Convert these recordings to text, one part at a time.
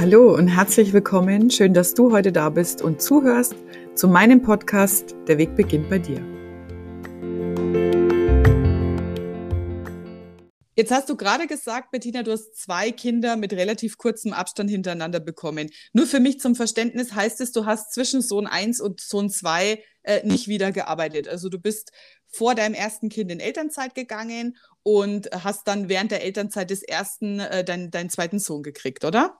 Hallo und herzlich willkommen. Schön, dass du heute da bist und zuhörst zu meinem Podcast Der Weg beginnt bei dir. Jetzt hast du gerade gesagt, Bettina, du hast zwei Kinder mit relativ kurzem Abstand hintereinander bekommen. Nur für mich zum Verständnis heißt es, du hast zwischen Sohn 1 und Sohn 2 äh, nicht wieder gearbeitet. Also du bist vor deinem ersten Kind in Elternzeit gegangen und hast dann während der Elternzeit des ersten äh, dein, deinen zweiten Sohn gekriegt, oder?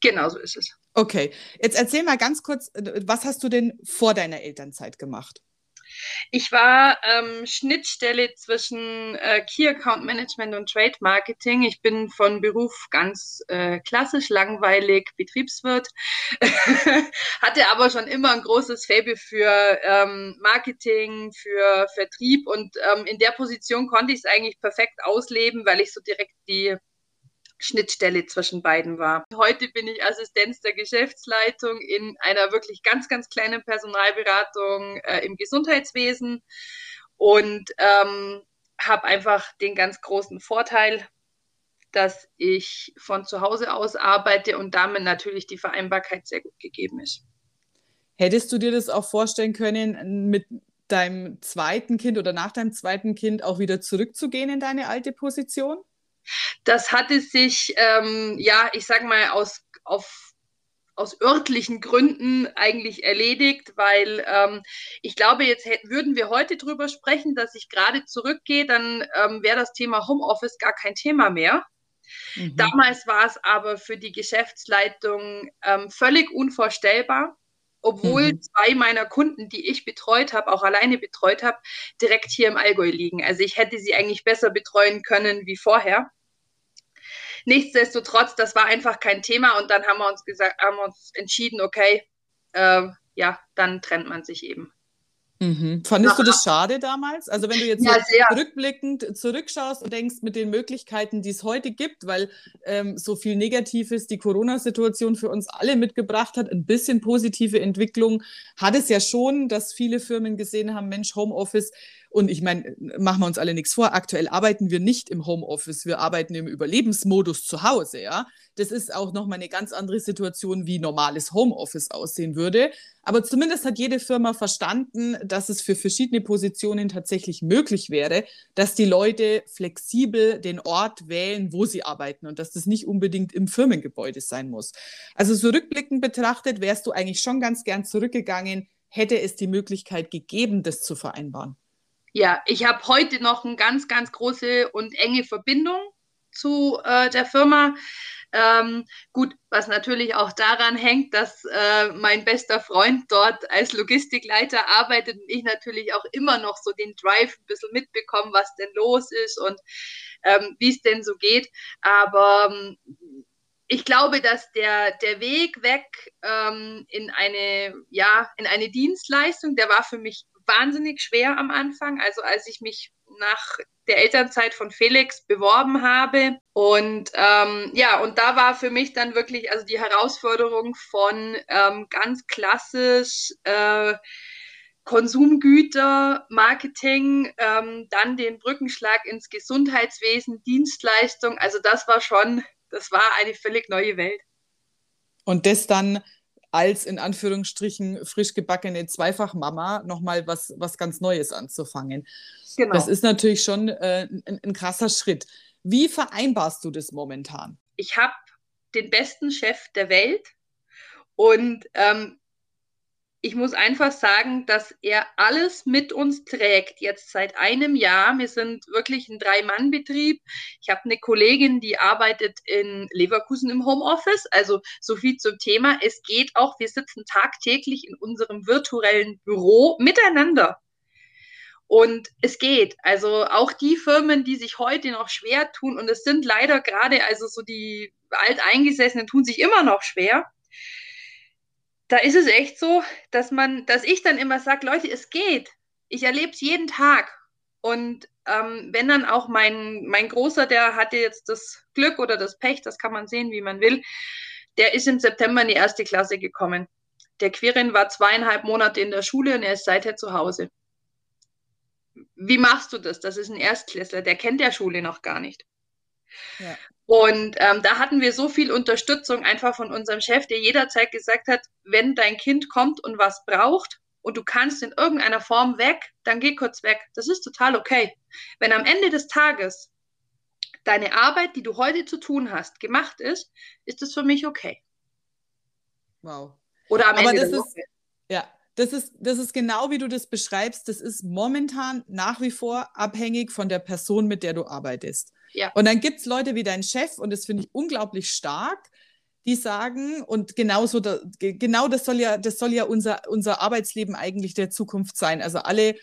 Genau so ist es. Okay, jetzt erzähl mal ganz kurz, äh, was hast du denn vor deiner Elternzeit gemacht? Ich war ähm, Schnittstelle zwischen äh, Key Account Management und Trade Marketing. Ich bin von Beruf ganz äh, klassisch, langweilig Betriebswirt, hatte aber schon immer ein großes Faible für ähm, Marketing, für Vertrieb und ähm, in der Position konnte ich es eigentlich perfekt ausleben, weil ich so direkt die Schnittstelle zwischen beiden war. Heute bin ich Assistenz der Geschäftsleitung in einer wirklich ganz, ganz kleinen Personalberatung äh, im Gesundheitswesen und ähm, habe einfach den ganz großen Vorteil, dass ich von zu Hause aus arbeite und damit natürlich die Vereinbarkeit sehr gut gegeben ist. Hättest du dir das auch vorstellen können, mit deinem zweiten Kind oder nach deinem zweiten Kind auch wieder zurückzugehen in deine alte Position? Das hatte sich, ähm, ja, ich sag mal, aus, auf, aus örtlichen Gründen eigentlich erledigt, weil ähm, ich glaube, jetzt hätten, würden wir heute drüber sprechen, dass ich gerade zurückgehe, dann ähm, wäre das Thema Homeoffice gar kein Thema mehr. Mhm. Damals war es aber für die Geschäftsleitung ähm, völlig unvorstellbar, obwohl mhm. zwei meiner Kunden, die ich betreut habe, auch alleine betreut habe, direkt hier im Allgäu liegen. Also ich hätte sie eigentlich besser betreuen können wie vorher. Nichtsdestotrotz, das war einfach kein Thema und dann haben wir uns gesagt, haben wir uns entschieden, okay, äh, ja, dann trennt man sich eben. Mhm. Fandest du das schade damals? Also wenn du jetzt ja, so rückblickend zurückschaust und denkst mit den Möglichkeiten, die es heute gibt, weil ähm, so viel Negatives die Corona-Situation für uns alle mitgebracht hat, ein bisschen positive Entwicklung hat es ja schon, dass viele Firmen gesehen haben, Mensch, Homeoffice, und ich meine, machen wir uns alle nichts vor, aktuell arbeiten wir nicht im Homeoffice, wir arbeiten im Überlebensmodus zu Hause, ja. Das ist auch nochmal eine ganz andere Situation, wie normales Homeoffice aussehen würde. Aber zumindest hat jede Firma verstanden, dass es für verschiedene Positionen tatsächlich möglich wäre, dass die Leute flexibel den Ort wählen, wo sie arbeiten und dass das nicht unbedingt im Firmengebäude sein muss. Also so rückblickend betrachtet, wärst du eigentlich schon ganz gern zurückgegangen, hätte es die Möglichkeit gegeben, das zu vereinbaren. Ja, ich habe heute noch eine ganz, ganz große und enge Verbindung zu äh, der Firma. Ähm, gut, was natürlich auch daran hängt, dass äh, mein bester Freund dort als Logistikleiter arbeitet und ich natürlich auch immer noch so den Drive ein bisschen mitbekomme, was denn los ist und ähm, wie es denn so geht. Aber ähm, ich glaube, dass der, der Weg weg ähm, in eine, ja, in eine Dienstleistung, der war für mich wahnsinnig schwer am Anfang. Also als ich mich nach der Elternzeit von Felix beworben habe. Und ähm, ja, und da war für mich dann wirklich also die Herausforderung von ähm, ganz klassisch äh, Konsumgüter, Marketing, ähm, dann den Brückenschlag ins Gesundheitswesen, Dienstleistung. Also das war schon, das war eine völlig neue Welt. Und das dann als in Anführungsstrichen frisch gebackene Zweifachmama nochmal was, was ganz Neues anzufangen. Genau. Das ist natürlich schon äh, ein, ein krasser Schritt. Wie vereinbarst du das momentan? Ich habe den besten Chef der Welt und ähm, ich muss einfach sagen, dass er alles mit uns trägt, jetzt seit einem Jahr. Wir sind wirklich ein Drei-Mann-Betrieb. Ich habe eine Kollegin, die arbeitet in Leverkusen im Homeoffice. Also so viel zum Thema. Es geht auch, wir sitzen tagtäglich in unserem virtuellen Büro miteinander. Und es geht. Also auch die Firmen, die sich heute noch schwer tun, und es sind leider gerade, also so die Alteingesessenen tun sich immer noch schwer da ist es echt so, dass man, dass ich dann immer sage, Leute, es geht. Ich erlebe es jeden Tag. Und ähm, wenn dann auch mein, mein Großer, der hatte jetzt das Glück oder das Pech, das kann man sehen, wie man will, der ist im September in die erste Klasse gekommen. Der Quirin war zweieinhalb Monate in der Schule und er ist seither zu Hause. Wie machst du das? Das ist ein Erstklässler, der kennt der Schule noch gar nicht. Ja. Und ähm, da hatten wir so viel Unterstützung einfach von unserem Chef, der jederzeit gesagt hat, wenn dein Kind kommt und was braucht und du kannst in irgendeiner Form weg, dann geh kurz weg. Das ist total okay. Wenn am Ende des Tages deine Arbeit, die du heute zu tun hast, gemacht ist, ist das für mich okay. Wow. Oder am Aber Ende das ist, Woche. Ja, das ist, das ist genau wie du das beschreibst. Das ist momentan nach wie vor abhängig von der Person, mit der du arbeitest. Ja. Und dann gibt es Leute wie dein Chef, und das finde ich unglaublich stark, die sagen, und genauso da, genau das soll ja, das soll ja unser, unser Arbeitsleben eigentlich der Zukunft sein. Also alle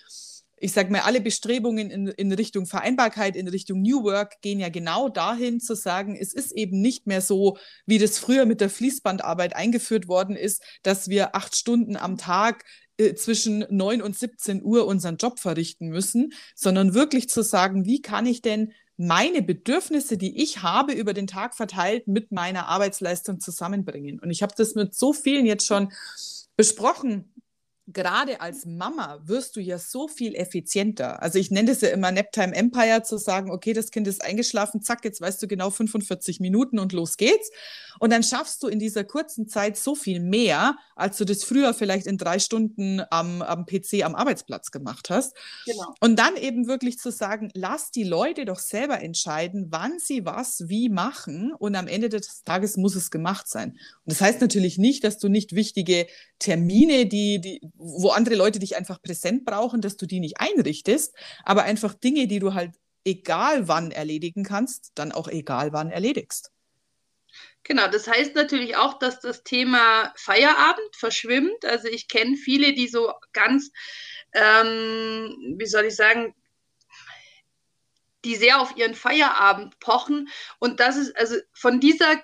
ich sage mal, alle Bestrebungen in, in Richtung Vereinbarkeit, in Richtung New Work gehen ja genau dahin zu sagen, es ist eben nicht mehr so, wie das früher mit der Fließbandarbeit eingeführt worden ist, dass wir acht Stunden am Tag äh, zwischen 9 und 17 Uhr unseren Job verrichten müssen, sondern wirklich zu sagen, wie kann ich denn meine Bedürfnisse, die ich habe, über den Tag verteilt mit meiner Arbeitsleistung zusammenbringen. Und ich habe das mit so vielen jetzt schon besprochen, gerade als Mama wirst du ja so viel effizienter. Also ich nenne das ja immer Naptime Empire, zu sagen, okay, das Kind ist eingeschlafen, zack, jetzt weißt du genau 45 Minuten und los geht's. Und dann schaffst du in dieser kurzen Zeit so viel mehr, als du das früher vielleicht in drei Stunden am, am PC am Arbeitsplatz gemacht hast. Genau. Und dann eben wirklich zu sagen, lass die Leute doch selber entscheiden, wann sie was wie machen und am Ende des Tages muss es gemacht sein. Und das heißt natürlich nicht, dass du nicht wichtige Termine, die, die, wo andere Leute dich einfach präsent brauchen, dass du die nicht einrichtest, aber einfach Dinge, die du halt egal wann erledigen kannst, dann auch egal wann erledigst. Genau, das heißt natürlich auch, dass das Thema Feierabend verschwimmt. Also ich kenne viele, die so ganz, ähm, wie soll ich sagen, die sehr auf ihren Feierabend pochen. Und das ist, also von dieser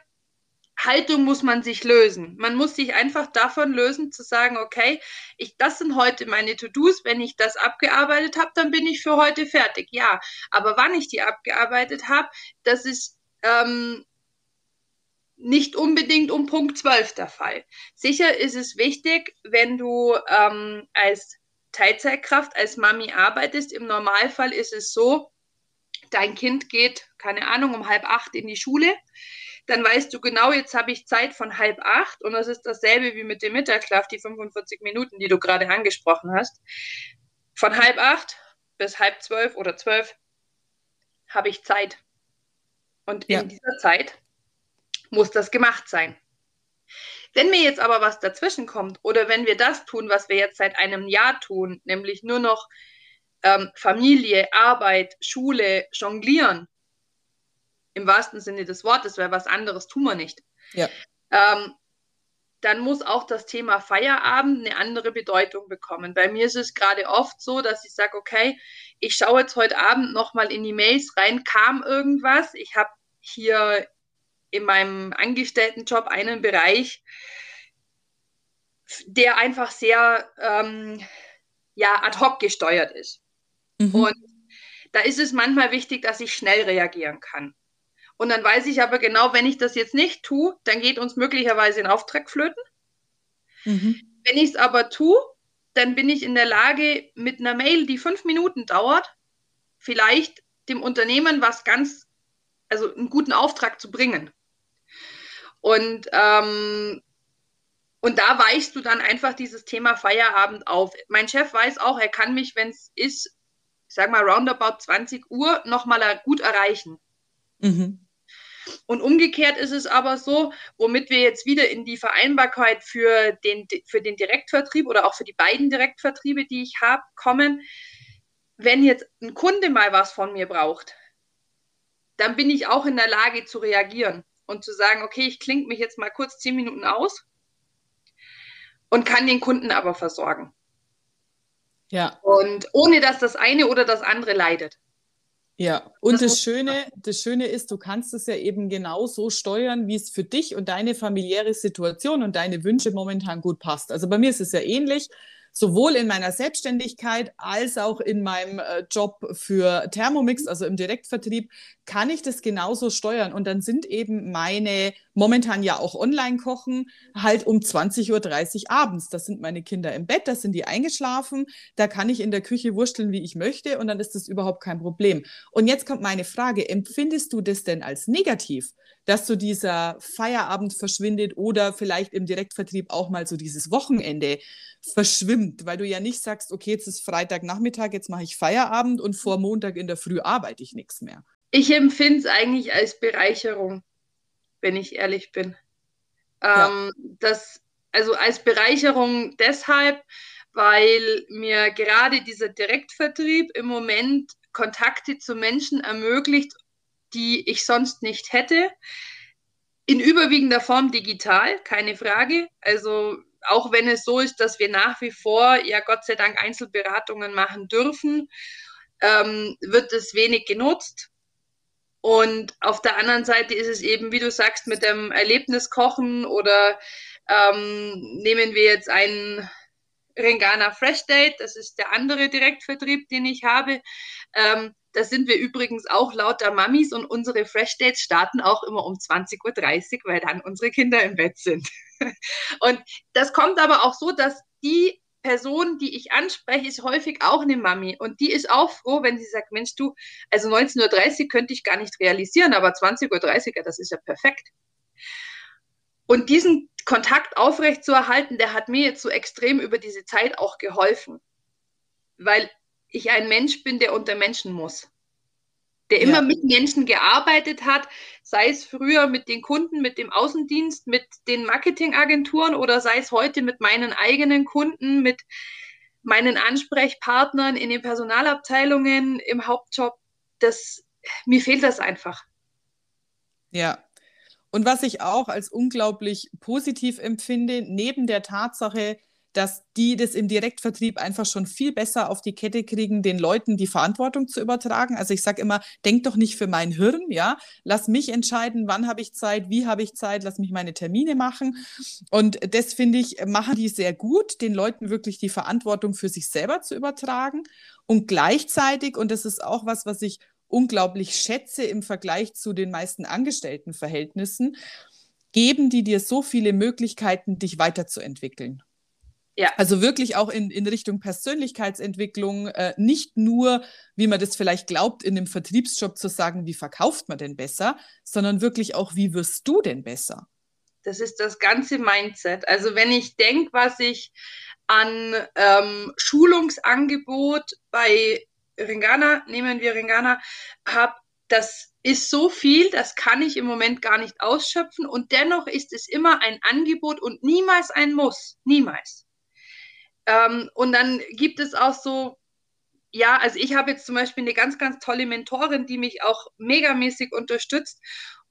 Haltung muss man sich lösen. Man muss sich einfach davon lösen, zu sagen, okay, ich, das sind heute meine To-Dos. Wenn ich das abgearbeitet habe, dann bin ich für heute fertig. Ja, aber wann ich die abgearbeitet habe, das ist ähm, nicht unbedingt um Punkt 12 der Fall. Sicher ist es wichtig, wenn du ähm, als Teilzeitkraft, als Mami arbeitest. Im Normalfall ist es so, dein Kind geht, keine Ahnung, um halb acht in die Schule dann weißt du genau, jetzt habe ich Zeit von halb acht und das ist dasselbe wie mit dem Mittagsschlaf, die 45 Minuten, die du gerade angesprochen hast. Von halb acht bis halb zwölf oder zwölf habe ich Zeit. Und ja. in dieser Zeit muss das gemacht sein. Wenn mir jetzt aber was dazwischen kommt oder wenn wir das tun, was wir jetzt seit einem Jahr tun, nämlich nur noch ähm, Familie, Arbeit, Schule, Jonglieren, im wahrsten Sinne des Wortes, weil was anderes tun wir nicht. Ja. Ähm, dann muss auch das Thema Feierabend eine andere Bedeutung bekommen. Bei mir ist es gerade oft so, dass ich sage, okay, ich schaue jetzt heute Abend nochmal in die Mails rein, kam irgendwas. Ich habe hier in meinem Angestelltenjob einen Bereich, der einfach sehr ähm, ja, ad hoc gesteuert ist. Mhm. Und da ist es manchmal wichtig, dass ich schnell reagieren kann. Und dann weiß ich aber genau, wenn ich das jetzt nicht tue, dann geht uns möglicherweise ein Auftrag flöten. Mhm. Wenn ich es aber tue, dann bin ich in der Lage, mit einer Mail, die fünf Minuten dauert, vielleicht dem Unternehmen was ganz, also einen guten Auftrag zu bringen. Und, ähm, und da weichst du dann einfach dieses Thema Feierabend auf. Mein Chef weiß auch, er kann mich, wenn es ist, ich sag mal roundabout 20 Uhr, nochmal gut erreichen. Mhm. Und umgekehrt ist es aber so, womit wir jetzt wieder in die Vereinbarkeit für den, für den Direktvertrieb oder auch für die beiden Direktvertriebe, die ich habe, kommen. Wenn jetzt ein Kunde mal was von mir braucht, dann bin ich auch in der Lage zu reagieren und zu sagen, okay, ich klinge mich jetzt mal kurz zehn Minuten aus und kann den Kunden aber versorgen. Ja. Und ohne dass das eine oder das andere leidet. Ja, und das, das Schöne, das Schöne ist, du kannst es ja eben genau so steuern, wie es für dich und deine familiäre Situation und deine Wünsche momentan gut passt. Also bei mir ist es ja ähnlich. Sowohl in meiner Selbstständigkeit als auch in meinem äh, Job für Thermomix, also im Direktvertrieb, kann ich das genauso steuern. Und dann sind eben meine, momentan ja auch Online-Kochen, halt um 20.30 Uhr abends. Da sind meine Kinder im Bett, da sind die eingeschlafen, da kann ich in der Küche wursteln, wie ich möchte und dann ist das überhaupt kein Problem. Und jetzt kommt meine Frage, empfindest du das denn als negativ? Dass so dieser Feierabend verschwindet oder vielleicht im Direktvertrieb auch mal so dieses Wochenende verschwimmt, weil du ja nicht sagst, okay, jetzt ist Freitagnachmittag, jetzt mache ich Feierabend und vor Montag in der Früh arbeite ich nichts mehr. Ich empfinde es eigentlich als Bereicherung, wenn ich ehrlich bin. Ja. Ähm, das, also als Bereicherung deshalb, weil mir gerade dieser Direktvertrieb im Moment Kontakte zu Menschen ermöglicht, die ich sonst nicht hätte. In überwiegender Form digital, keine Frage. Also auch wenn es so ist, dass wir nach wie vor ja Gott sei Dank Einzelberatungen machen dürfen, ähm, wird es wenig genutzt. Und auf der anderen Seite ist es eben, wie du sagst, mit dem Erlebniskochen oder ähm, nehmen wir jetzt einen Rengana Fresh Date, das ist der andere Direktvertrieb, den ich habe. Ähm, da sind wir übrigens auch lauter Mamis und unsere Fresh Dates starten auch immer um 20.30 Uhr, weil dann unsere Kinder im Bett sind. und das kommt aber auch so, dass die Person, die ich anspreche, ist häufig auch eine Mami. Und die ist auch froh, wenn sie sagt, Mensch, du, also 19.30 Uhr könnte ich gar nicht realisieren, aber 20.30 Uhr, das ist ja perfekt. Und diesen Kontakt aufrechtzuerhalten, der hat mir jetzt so extrem über diese Zeit auch geholfen. Weil ich ein Mensch bin, der unter Menschen muss. Der immer ja. mit Menschen gearbeitet hat, sei es früher mit den Kunden, mit dem Außendienst, mit den Marketingagenturen oder sei es heute mit meinen eigenen Kunden, mit meinen Ansprechpartnern in den Personalabteilungen, im Hauptjob. Das, mir fehlt das einfach. Ja, und was ich auch als unglaublich positiv empfinde, neben der Tatsache, dass die das im Direktvertrieb einfach schon viel besser auf die Kette kriegen, den Leuten die Verantwortung zu übertragen. Also ich sage immer, denk doch nicht für mein Hirn, ja, lass mich entscheiden, wann habe ich Zeit, wie habe ich Zeit, lass mich meine Termine machen. Und das finde ich, machen die sehr gut, den Leuten wirklich die Verantwortung für sich selber zu übertragen. Und gleichzeitig, und das ist auch was, was ich unglaublich schätze im Vergleich zu den meisten Angestelltenverhältnissen, geben die dir so viele Möglichkeiten, dich weiterzuentwickeln. Ja. Also wirklich auch in, in Richtung Persönlichkeitsentwicklung, äh, nicht nur, wie man das vielleicht glaubt, in einem Vertriebsjob zu sagen, wie verkauft man denn besser, sondern wirklich auch, wie wirst du denn besser? Das ist das ganze Mindset. Also wenn ich denke, was ich an ähm, Schulungsangebot bei Ringana, nehmen wir Ringana, habe, das ist so viel, das kann ich im Moment gar nicht ausschöpfen und dennoch ist es immer ein Angebot und niemals ein Muss. Niemals. Ähm, und dann gibt es auch so, ja, also ich habe jetzt zum Beispiel eine ganz, ganz tolle Mentorin, die mich auch megamäßig unterstützt.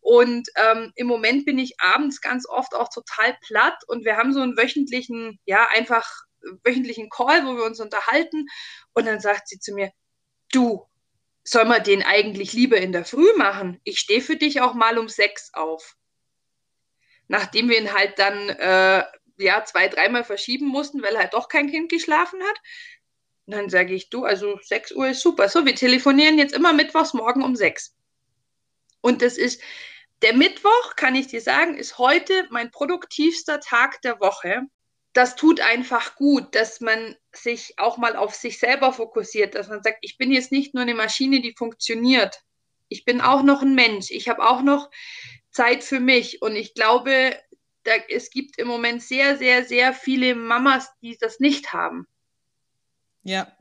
Und ähm, im Moment bin ich abends ganz oft auch total platt und wir haben so einen wöchentlichen, ja, einfach wöchentlichen Call, wo wir uns unterhalten. Und dann sagt sie zu mir, du, soll man den eigentlich lieber in der Früh machen? Ich stehe für dich auch mal um sechs auf. Nachdem wir ihn halt dann äh, ja, zwei, dreimal verschieben mussten, weil halt doch kein Kind geschlafen hat. Und dann sage ich, du, also 6 Uhr ist super. So, wir telefonieren jetzt immer mittwochs morgen um 6. Und das ist, der Mittwoch, kann ich dir sagen, ist heute mein produktivster Tag der Woche. Das tut einfach gut, dass man sich auch mal auf sich selber fokussiert, dass man sagt, ich bin jetzt nicht nur eine Maschine, die funktioniert. Ich bin auch noch ein Mensch. Ich habe auch noch Zeit für mich. Und ich glaube, da, es gibt im Moment sehr, sehr, sehr viele Mamas, die das nicht haben. Ja,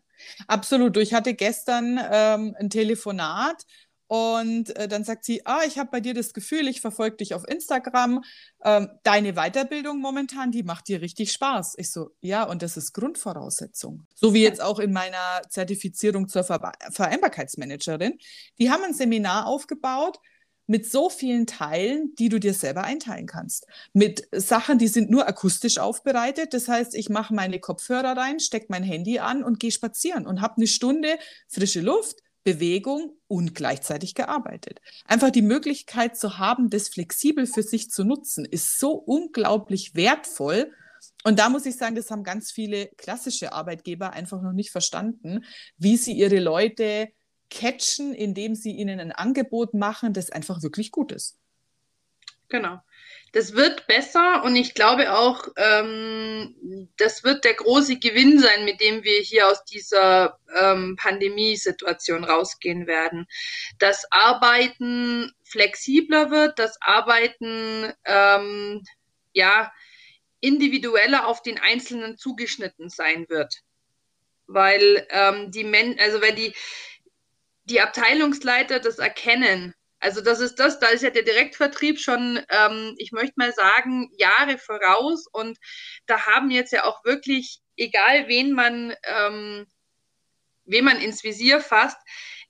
absolut. Ich hatte gestern ähm, ein Telefonat und äh, dann sagt sie, ah, ich habe bei dir das Gefühl, ich verfolge dich auf Instagram. Ähm, deine Weiterbildung momentan, die macht dir richtig Spaß. Ich so, ja, und das ist Grundvoraussetzung. So wie jetzt auch in meiner Zertifizierung zur Ver Vereinbarkeitsmanagerin. Die haben ein Seminar aufgebaut, mit so vielen Teilen, die du dir selber einteilen kannst. Mit Sachen, die sind nur akustisch aufbereitet. Das heißt, ich mache meine Kopfhörer rein, stecke mein Handy an und gehe spazieren und habe eine Stunde frische Luft, Bewegung und gleichzeitig gearbeitet. Einfach die Möglichkeit zu haben, das flexibel für sich zu nutzen, ist so unglaublich wertvoll. Und da muss ich sagen, das haben ganz viele klassische Arbeitgeber einfach noch nicht verstanden, wie sie ihre Leute catchen, indem sie ihnen ein Angebot machen, das einfach wirklich gut ist. Genau. Das wird besser und ich glaube auch, ähm, das wird der große Gewinn sein, mit dem wir hier aus dieser ähm, Pandemiesituation rausgehen werden. Das Arbeiten flexibler wird, das Arbeiten ähm, ja individueller auf den Einzelnen zugeschnitten sein wird. Weil ähm, die Men also wenn die, die Abteilungsleiter das erkennen, also das ist das, da ist ja der Direktvertrieb schon, ähm, ich möchte mal sagen, Jahre voraus und da haben jetzt ja auch wirklich, egal wen man, ähm, wen man ins Visier fasst,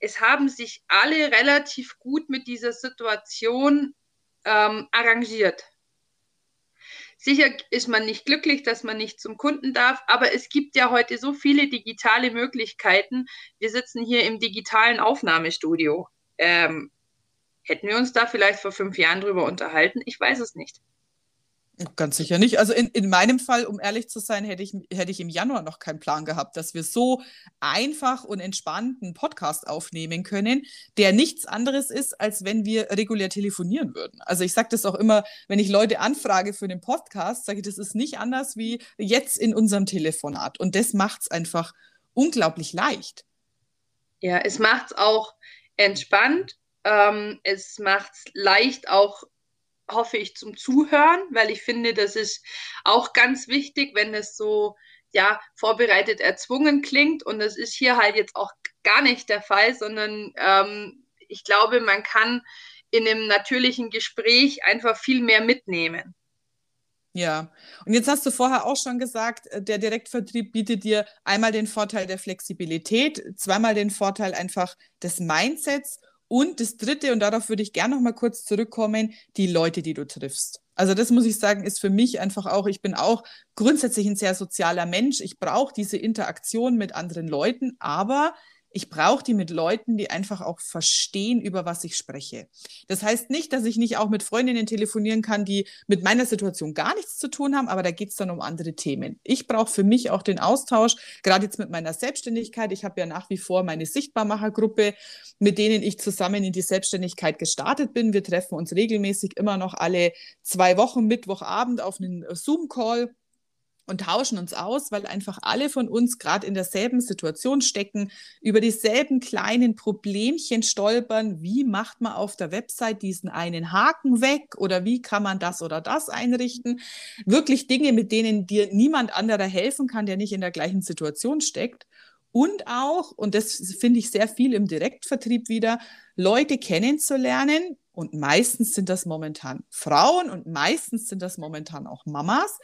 es haben sich alle relativ gut mit dieser Situation ähm, arrangiert. Sicher ist man nicht glücklich, dass man nicht zum Kunden darf, aber es gibt ja heute so viele digitale Möglichkeiten. Wir sitzen hier im digitalen Aufnahmestudio. Ähm, hätten wir uns da vielleicht vor fünf Jahren drüber unterhalten? Ich weiß es nicht. Ganz sicher nicht. Also in, in meinem Fall, um ehrlich zu sein, hätte ich, hätte ich im Januar noch keinen Plan gehabt, dass wir so einfach und entspannt einen Podcast aufnehmen können, der nichts anderes ist, als wenn wir regulär telefonieren würden. Also ich sage das auch immer, wenn ich Leute anfrage für den Podcast, sage ich, das ist nicht anders wie jetzt in unserem Telefonat. Und das macht es einfach unglaublich leicht. Ja, es macht es auch entspannt. Ähm, es macht es leicht auch hoffe ich, zum Zuhören, weil ich finde, das ist auch ganz wichtig, wenn es so ja vorbereitet erzwungen klingt. Und das ist hier halt jetzt auch gar nicht der Fall, sondern ähm, ich glaube, man kann in einem natürlichen Gespräch einfach viel mehr mitnehmen. Ja, und jetzt hast du vorher auch schon gesagt, äh, der Direktvertrieb bietet dir einmal den Vorteil der Flexibilität, zweimal den Vorteil einfach des Mindsets und das Dritte, und darauf würde ich gerne noch mal kurz zurückkommen, die Leute, die du triffst. Also das muss ich sagen, ist für mich einfach auch, ich bin auch grundsätzlich ein sehr sozialer Mensch. Ich brauche diese Interaktion mit anderen Leuten, aber ich brauche die mit Leuten, die einfach auch verstehen, über was ich spreche. Das heißt nicht, dass ich nicht auch mit Freundinnen telefonieren kann, die mit meiner Situation gar nichts zu tun haben, aber da geht es dann um andere Themen. Ich brauche für mich auch den Austausch, gerade jetzt mit meiner Selbstständigkeit. Ich habe ja nach wie vor meine Sichtbarmachergruppe, mit denen ich zusammen in die Selbstständigkeit gestartet bin. Wir treffen uns regelmäßig immer noch alle zwei Wochen, Mittwochabend auf einen Zoom-Call und tauschen uns aus, weil einfach alle von uns gerade in derselben Situation stecken, über dieselben kleinen Problemchen stolpern. Wie macht man auf der Website diesen einen Haken weg oder wie kann man das oder das einrichten? Wirklich Dinge, mit denen dir niemand anderer helfen kann, der nicht in der gleichen Situation steckt. Und auch, und das finde ich sehr viel im Direktvertrieb wieder, Leute kennenzulernen. Und meistens sind das momentan Frauen und meistens sind das momentan auch Mamas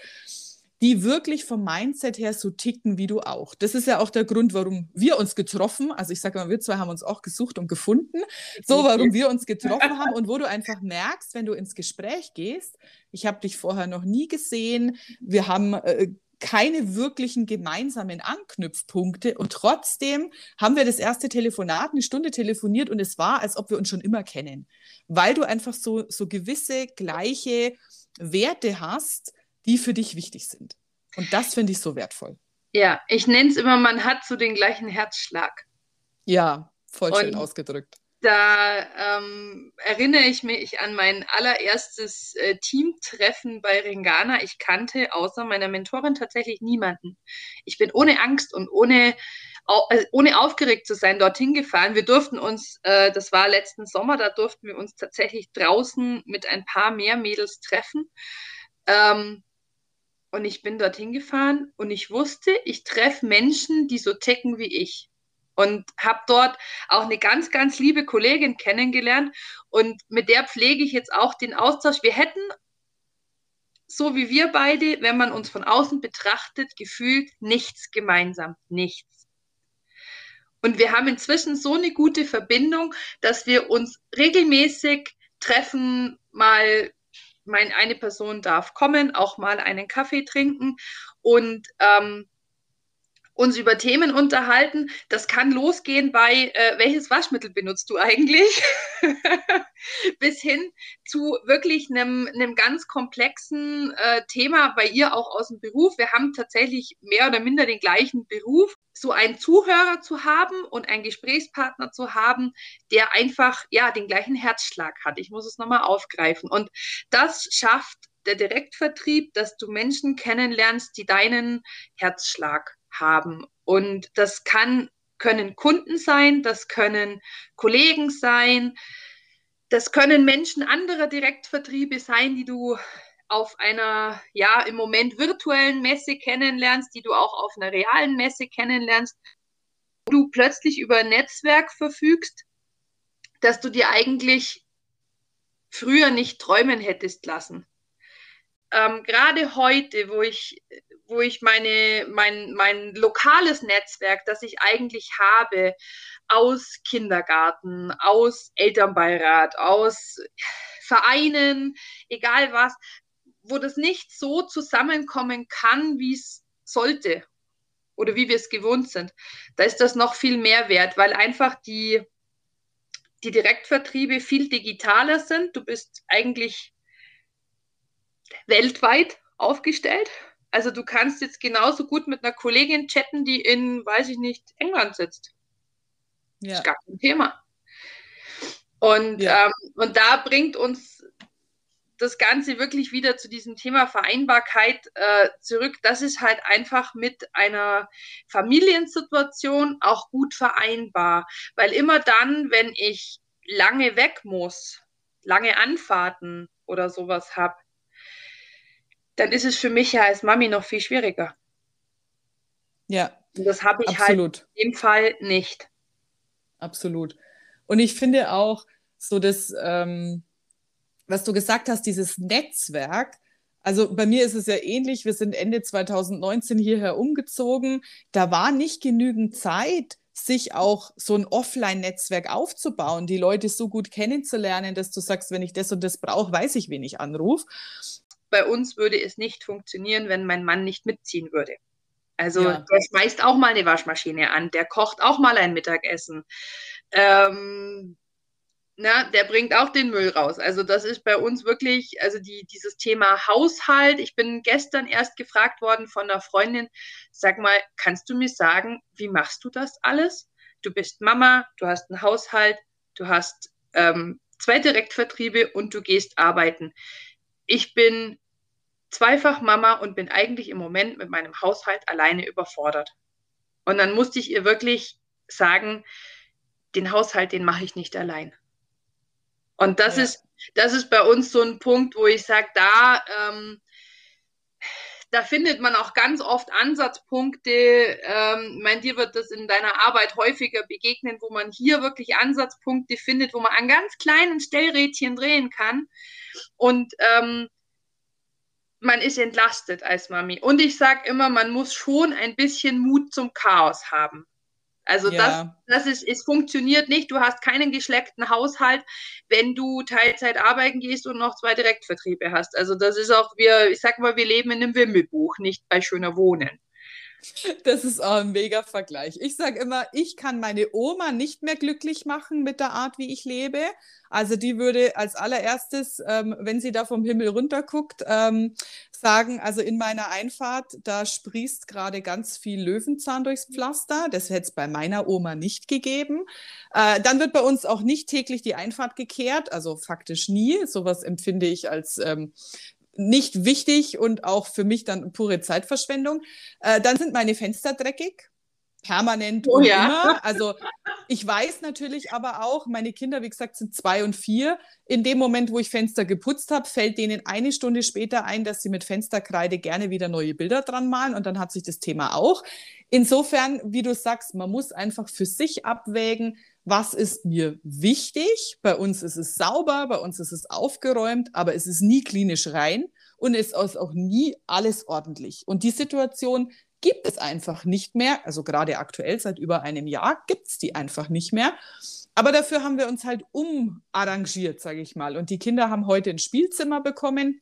die wirklich vom Mindset her so ticken wie du auch. Das ist ja auch der Grund, warum wir uns getroffen, also ich sage mal, wir zwei haben uns auch gesucht und gefunden, so warum wir uns getroffen haben und wo du einfach merkst, wenn du ins Gespräch gehst, ich habe dich vorher noch nie gesehen, wir haben äh, keine wirklichen gemeinsamen Anknüpfpunkte und trotzdem haben wir das erste Telefonat eine Stunde telefoniert und es war, als ob wir uns schon immer kennen, weil du einfach so, so gewisse gleiche Werte hast, die für dich wichtig sind. Und das finde ich so wertvoll. Ja, ich nenne es immer, man hat so den gleichen Herzschlag. Ja, voll schön Und ausgedrückt. Da ähm, erinnere ich mich an mein allererstes äh, Teamtreffen bei Ringana. Ich kannte außer meiner Mentorin tatsächlich niemanden. Ich bin ohne Angst und ohne, äh, ohne aufgeregt zu sein dorthin gefahren. Wir durften uns, äh, das war letzten Sommer, da durften wir uns tatsächlich draußen mit ein paar mehr Mädels treffen. Ähm, und ich bin dorthin gefahren und ich wusste, ich treffe Menschen, die so ticken wie ich. Und habe dort auch eine ganz, ganz liebe Kollegin kennengelernt. Und mit der pflege ich jetzt auch den Austausch. Wir hätten, so wie wir beide, wenn man uns von außen betrachtet, gefühlt nichts gemeinsam. Nichts. Und wir haben inzwischen so eine gute Verbindung, dass wir uns regelmäßig treffen, mal mein, eine Person darf kommen, auch mal einen Kaffee trinken. Und ähm, uns über Themen unterhalten. Das kann losgehen bei, äh, welches Waschmittel benutzt du eigentlich? bis hin zu wirklich einem, ganz komplexen äh, Thema bei ihr auch aus dem Beruf. Wir haben tatsächlich mehr oder minder den gleichen Beruf. So einen Zuhörer zu haben und einen Gesprächspartner zu haben, der einfach ja den gleichen Herzschlag hat. Ich muss es nochmal aufgreifen. Und das schafft der Direktvertrieb, dass du Menschen kennenlernst, die deinen Herzschlag haben. Und das kann, können Kunden sein, das können Kollegen sein, das können Menschen anderer Direktvertriebe sein, die du auf einer, ja, im Moment virtuellen Messe kennenlernst, die du auch auf einer realen Messe kennenlernst, wo du plötzlich über ein Netzwerk verfügst, dass du dir eigentlich früher nicht träumen hättest lassen. Ähm, Gerade heute, wo ich, wo ich meine, mein, mein lokales Netzwerk, das ich eigentlich habe, aus Kindergarten, aus Elternbeirat, aus Vereinen, egal was, wo das nicht so zusammenkommen kann, wie es sollte oder wie wir es gewohnt sind. Da ist das noch viel mehr wert, weil einfach die, die Direktvertriebe viel digitaler sind. Du bist eigentlich weltweit aufgestellt. Also du kannst jetzt genauso gut mit einer Kollegin chatten, die in, weiß ich nicht, England sitzt. Ja. ist gar kein Thema. Und, ja. ähm, und da bringt uns das Ganze wirklich wieder zu diesem Thema Vereinbarkeit äh, zurück. Das ist halt einfach mit einer Familiensituation auch gut vereinbar. Weil immer dann, wenn ich lange weg muss, lange Anfahrten oder sowas habe, dann ist es für mich ja als Mami noch viel schwieriger. Ja. Und das habe ich halt absolut. halt in dem Fall nicht. Absolut. Und ich finde auch so das, ähm, was du gesagt hast, dieses Netzwerk, also bei mir ist es ja ähnlich. Wir sind Ende 2019 hierher umgezogen. Da war nicht genügend Zeit, sich auch so ein Offline-Netzwerk aufzubauen, die Leute so gut kennenzulernen, dass du sagst, wenn ich das und das brauche, weiß ich, wen ich anrufe bei uns würde es nicht funktionieren, wenn mein Mann nicht mitziehen würde. Also ja. der schmeißt auch mal eine Waschmaschine an, der kocht auch mal ein Mittagessen. Ähm, na, der bringt auch den Müll raus. Also das ist bei uns wirklich, also die, dieses Thema Haushalt. Ich bin gestern erst gefragt worden von einer Freundin, sag mal, kannst du mir sagen, wie machst du das alles? Du bist Mama, du hast einen Haushalt, du hast ähm, zwei Direktvertriebe und du gehst arbeiten ich bin zweifach Mama und bin eigentlich im Moment mit meinem Haushalt alleine überfordert. Und dann musste ich ihr wirklich sagen, den Haushalt, den mache ich nicht allein. Und das ja. ist, das ist bei uns so ein Punkt, wo ich sage, da, ähm, da findet man auch ganz oft Ansatzpunkte. Ähm, ich meine, dir wird das in deiner Arbeit häufiger begegnen, wo man hier wirklich Ansatzpunkte findet, wo man an ganz kleinen Stellrädchen drehen kann. Und ähm, man ist entlastet als Mami. Und ich sage immer, man muss schon ein bisschen Mut zum Chaos haben. Also ja. das, das ist, es funktioniert nicht. Du hast keinen geschleckten Haushalt, wenn du Teilzeit arbeiten gehst und noch zwei Direktvertriebe hast. Also das ist auch, wir, ich sag mal, wir leben in einem Wimmelbuch, nicht bei schöner Wohnen. Das ist auch ein mega Vergleich. Ich sage immer, ich kann meine Oma nicht mehr glücklich machen mit der Art, wie ich lebe. Also die würde als allererstes, ähm, wenn sie da vom Himmel runter guckt, ähm, sagen, also in meiner Einfahrt, da sprießt gerade ganz viel Löwenzahn durchs Pflaster. Das hätte es bei meiner Oma nicht gegeben. Äh, dann wird bei uns auch nicht täglich die Einfahrt gekehrt, also faktisch nie. Sowas empfinde ich als ähm, nicht wichtig und auch für mich dann pure Zeitverschwendung. Äh, dann sind meine Fenster dreckig, permanent oh, und ja. immer. Also ich weiß natürlich aber auch, meine Kinder, wie gesagt, sind zwei und vier. In dem Moment, wo ich Fenster geputzt habe, fällt denen eine Stunde später ein, dass sie mit Fensterkreide gerne wieder neue Bilder dran malen und dann hat sich das Thema auch. Insofern, wie du sagst, man muss einfach für sich abwägen, was ist mir wichtig. Bei uns ist es sauber, bei uns ist es aufgeräumt, aber es ist nie klinisch rein und es ist auch nie alles ordentlich. Und die Situation gibt es einfach nicht mehr. Also gerade aktuell seit über einem Jahr gibt es die einfach nicht mehr. Aber dafür haben wir uns halt umarrangiert, sage ich mal. Und die Kinder haben heute ein Spielzimmer bekommen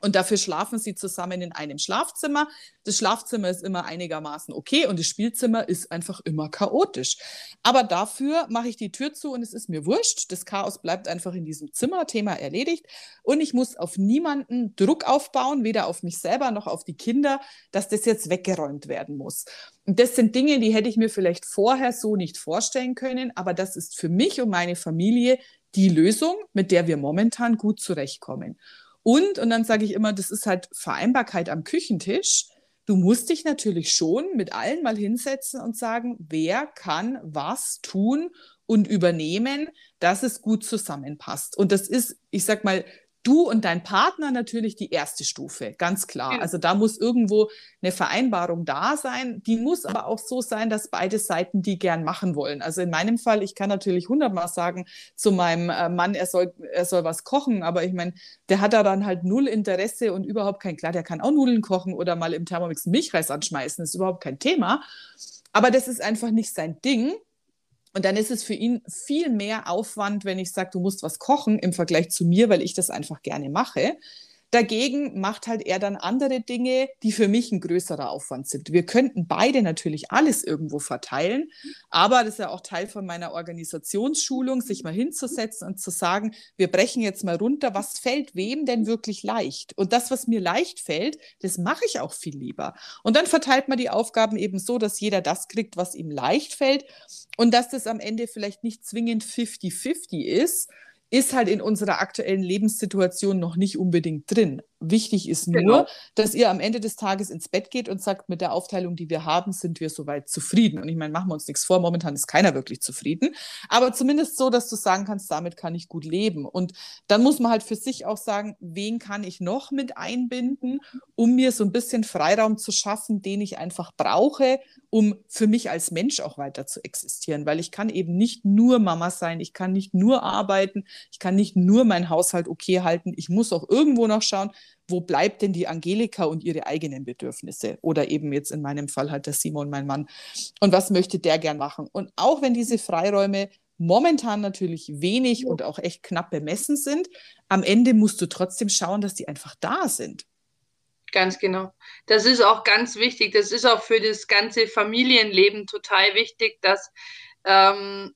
Und dafür schlafen sie zusammen in einem Schlafzimmer. Das Schlafzimmer ist immer einigermaßen okay und das Spielzimmer ist einfach immer chaotisch. Aber dafür mache ich die Tür zu und es ist mir wurscht. Das Chaos bleibt einfach in diesem Zimmer, Thema erledigt. Und ich muss auf niemanden Druck aufbauen, weder auf mich selber noch auf die Kinder, dass das jetzt weggeräumt werden muss. Und das sind Dinge, die hätte ich mir vielleicht vorher so nicht vorstellen können, aber das ist für mich und meine Familie die Lösung, mit der wir momentan gut zurechtkommen. Und, und dann sage ich immer, das ist halt Vereinbarkeit am Küchentisch. Du musst dich natürlich schon mit allen mal hinsetzen und sagen, wer kann was tun und übernehmen, dass es gut zusammenpasst. Und das ist, ich sag mal, du und dein Partner natürlich die erste Stufe, ganz klar. Also da muss irgendwo eine Vereinbarung da sein. Die muss aber auch so sein, dass beide Seiten die gern machen wollen. Also in meinem Fall, ich kann natürlich hundertmal sagen zu meinem äh, Mann, er soll, er soll was kochen, aber ich meine, der hat da dann halt null Interesse und überhaupt kein, klar, der kann auch Nudeln kochen oder mal im Thermomix Milchreis anschmeißen, das ist überhaupt kein Thema. Aber das ist einfach nicht sein Ding. Und dann ist es für ihn viel mehr Aufwand, wenn ich sage, du musst was kochen im Vergleich zu mir, weil ich das einfach gerne mache. Dagegen macht halt er dann andere Dinge, die für mich ein größerer Aufwand sind. Wir könnten beide natürlich alles irgendwo verteilen, aber das ist ja auch Teil von meiner Organisationsschulung, sich mal hinzusetzen und zu sagen, wir brechen jetzt mal runter, was fällt wem denn wirklich leicht? Und das, was mir leicht fällt, das mache ich auch viel lieber. Und dann verteilt man die Aufgaben eben so, dass jeder das kriegt, was ihm leicht fällt und dass das am Ende vielleicht nicht zwingend 50-50 ist, ist halt in unserer aktuellen Lebenssituation noch nicht unbedingt drin. Wichtig ist nur, genau. dass ihr am Ende des Tages ins Bett geht und sagt, mit der Aufteilung, die wir haben, sind wir soweit zufrieden. Und ich meine, machen wir uns nichts vor, momentan ist keiner wirklich zufrieden. Aber zumindest so, dass du sagen kannst, damit kann ich gut leben. Und dann muss man halt für sich auch sagen, wen kann ich noch mit einbinden, um mir so ein bisschen Freiraum zu schaffen, den ich einfach brauche, um für mich als Mensch auch weiter zu existieren. Weil ich kann eben nicht nur Mama sein, ich kann nicht nur arbeiten, ich kann nicht nur meinen Haushalt okay halten, ich muss auch irgendwo noch schauen, wo bleibt denn die Angelika und ihre eigenen Bedürfnisse? Oder eben jetzt in meinem Fall halt der Simon, mein Mann. Und was möchte der gern machen? Und auch wenn diese Freiräume momentan natürlich wenig und auch echt knapp bemessen sind, am Ende musst du trotzdem schauen, dass die einfach da sind. Ganz genau. Das ist auch ganz wichtig. Das ist auch für das ganze Familienleben total wichtig, dass ähm,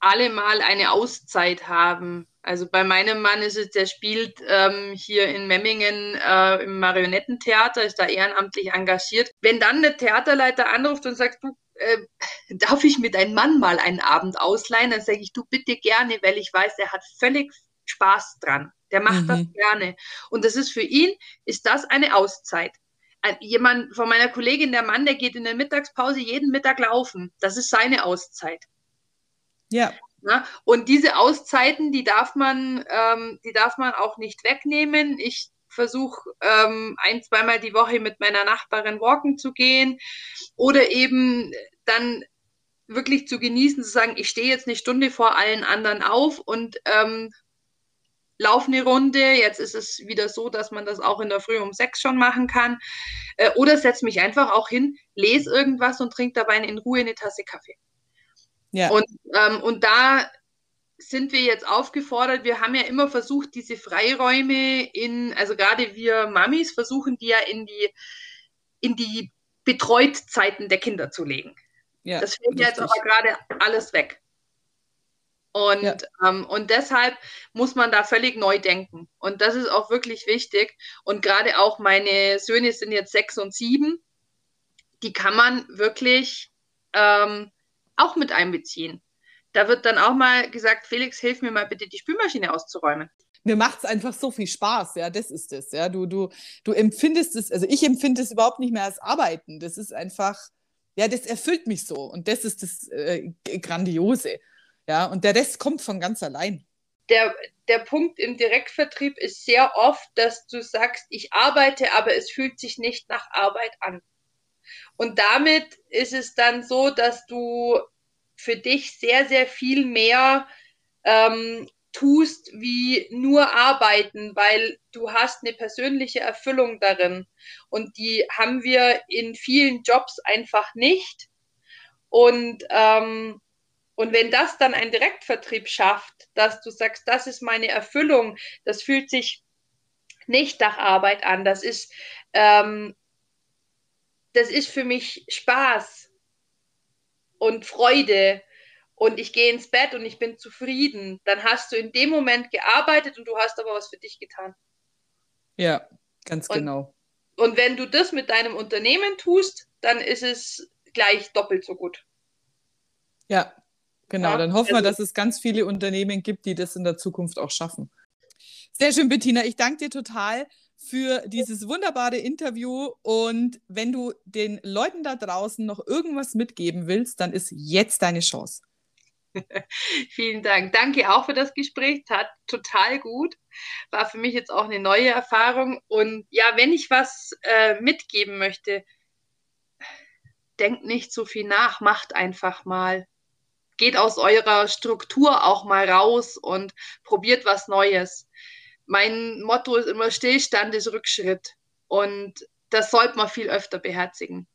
alle mal eine Auszeit haben. Also bei meinem Mann ist es, der spielt ähm, hier in Memmingen äh, im Marionettentheater, ist da ehrenamtlich engagiert. Wenn dann der Theaterleiter anruft und sagt, du, äh, darf ich mit deinem Mann mal einen Abend ausleihen, dann sage ich, du bitte gerne, weil ich weiß, er hat völlig Spaß dran. Der macht mhm. das gerne. Und das ist für ihn, ist das eine Auszeit. Jemand von meiner Kollegin, der Mann, der geht in der Mittagspause jeden Mittag laufen. Das ist seine Auszeit. Ja. Ja, und diese Auszeiten, die darf man, ähm, die darf man auch nicht wegnehmen. Ich versuche ähm, ein, zweimal die Woche mit meiner Nachbarin walken zu gehen oder eben dann wirklich zu genießen, zu sagen, ich stehe jetzt eine Stunde vor allen anderen auf und ähm, laufe eine Runde. Jetzt ist es wieder so, dass man das auch in der Früh um sechs schon machen kann. Äh, oder setze mich einfach auch hin, lese irgendwas und trinke dabei in Ruhe eine Tasse Kaffee. Ja. Und, ähm, und da sind wir jetzt aufgefordert, wir haben ja immer versucht, diese Freiräume in, also gerade wir Mamis versuchen die ja in die, in die Betreutzeiten der Kinder zu legen. Ja, das fällt richtig. jetzt aber gerade alles weg. Und, ja. ähm, und deshalb muss man da völlig neu denken. Und das ist auch wirklich wichtig. Und gerade auch meine Söhne sind jetzt sechs und sieben. Die kann man wirklich ähm, auch mit einbeziehen. Da wird dann auch mal gesagt, Felix, hilf mir mal bitte, die Spülmaschine auszuräumen. Mir macht es einfach so viel Spaß, ja, das ist es, ja. Du, du, du empfindest es, also ich empfinde es überhaupt nicht mehr als Arbeiten. Das ist einfach, ja, das erfüllt mich so und das ist das äh, Grandiose, ja. Und der Rest kommt von ganz allein. Der, der Punkt im Direktvertrieb ist sehr oft, dass du sagst, ich arbeite, aber es fühlt sich nicht nach Arbeit an. Und damit ist es dann so, dass du für dich sehr, sehr viel mehr ähm, tust wie nur arbeiten, weil du hast eine persönliche Erfüllung darin. Und die haben wir in vielen Jobs einfach nicht. Und, ähm, und wenn das dann ein Direktvertrieb schafft, dass du sagst, das ist meine Erfüllung, das fühlt sich nicht nach Arbeit an. Das ist, ähm, das ist für mich Spaß und Freude und ich gehe ins Bett und ich bin zufrieden. Dann hast du in dem Moment gearbeitet und du hast aber was für dich getan. Ja, ganz und, genau. Und wenn du das mit deinem Unternehmen tust, dann ist es gleich doppelt so gut. Ja, genau. Ja, dann hoffen also, wir, dass es ganz viele Unternehmen gibt, die das in der Zukunft auch schaffen. Sehr schön, Bettina. Ich danke dir total für dieses wunderbare Interview. Und wenn du den Leuten da draußen noch irgendwas mitgeben willst, dann ist jetzt deine Chance. Vielen Dank. Danke auch für das Gespräch. Tat total gut. War für mich jetzt auch eine neue Erfahrung. Und ja, wenn ich was äh, mitgeben möchte, denkt nicht so viel nach, macht einfach mal. Geht aus eurer Struktur auch mal raus und probiert was Neues. Mein Motto ist immer Stillstand ist Rückschritt. Und das sollte man viel öfter beherzigen.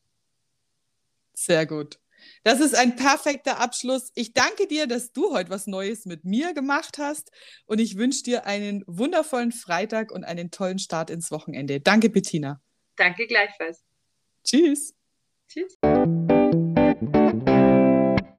Sehr gut. Das ist ein perfekter Abschluss. Ich danke dir, dass du heute was Neues mit mir gemacht hast und ich wünsche dir einen wundervollen Freitag und einen tollen Start ins Wochenende. Danke, Bettina. Danke gleichfalls. Tschüss. Tschüss.